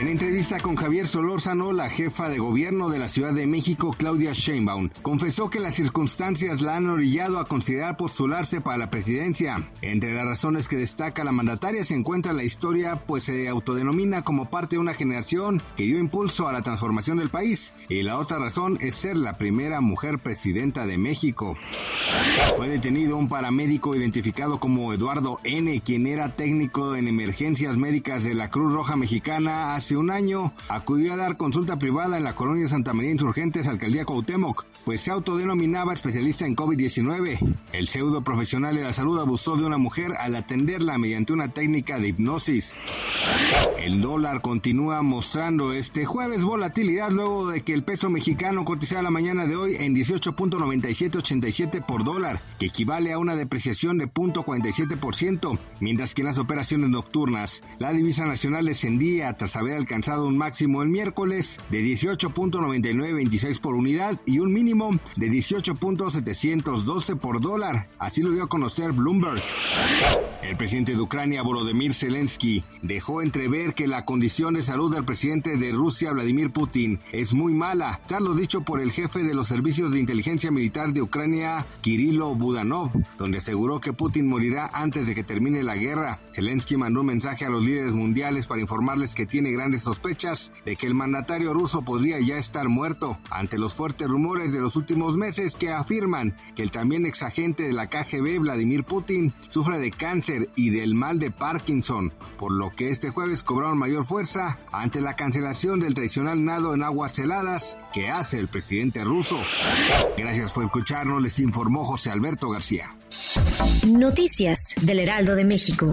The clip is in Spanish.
En entrevista con Javier Solórzano, la jefa de gobierno de la Ciudad de México, Claudia Sheinbaum, confesó que las circunstancias la han orillado a considerar postularse para la presidencia. Entre las razones que destaca la mandataria se encuentra la historia, pues se autodenomina como parte de una generación que dio impulso a la transformación del país. Y la otra razón es ser la primera mujer presidenta de México. Fue detenido un paramédico identificado como Eduardo N., quien era técnico en emergencias médicas de la Cruz Roja Mexicana un año acudió a dar consulta privada en la colonia Santa María Insurgentes, alcaldía Cuauhtémoc, pues se autodenominaba especialista en COVID-19. El pseudo profesional de la salud abusó de una mujer al atenderla mediante una técnica de hipnosis. El dólar continúa mostrando este jueves volatilidad luego de que el peso mexicano cotizara la mañana de hoy en 18.9787 por dólar, que equivale a una depreciación de 0.47%, mientras que en las operaciones nocturnas la divisa nacional descendía tras haber alcanzado un máximo el miércoles de 18.9926 por unidad y un mínimo de 18.712 por dólar. Así lo dio a conocer Bloomberg. El presidente de Ucrania, Volodymyr Zelensky, dejó entrever que la condición de salud del presidente de Rusia, Vladimir Putin, es muy mala, tal lo dicho por el jefe de los servicios de inteligencia militar de Ucrania, Kirilo Budanov, donde aseguró que Putin morirá antes de que termine la guerra. Zelensky mandó un mensaje a los líderes mundiales para informarles que tiene grandes sospechas de que el mandatario ruso podría ya estar muerto, ante los fuertes rumores de los últimos meses que afirman que el también exagente de la KGB, Vladimir Putin, sufre de cáncer y del mal de Parkinson, por lo que este jueves cobraron mayor fuerza ante la cancelación del tradicional nado en aguas heladas que hace el presidente ruso. Gracias por escucharnos, les informó José Alberto García. Noticias del Heraldo de México.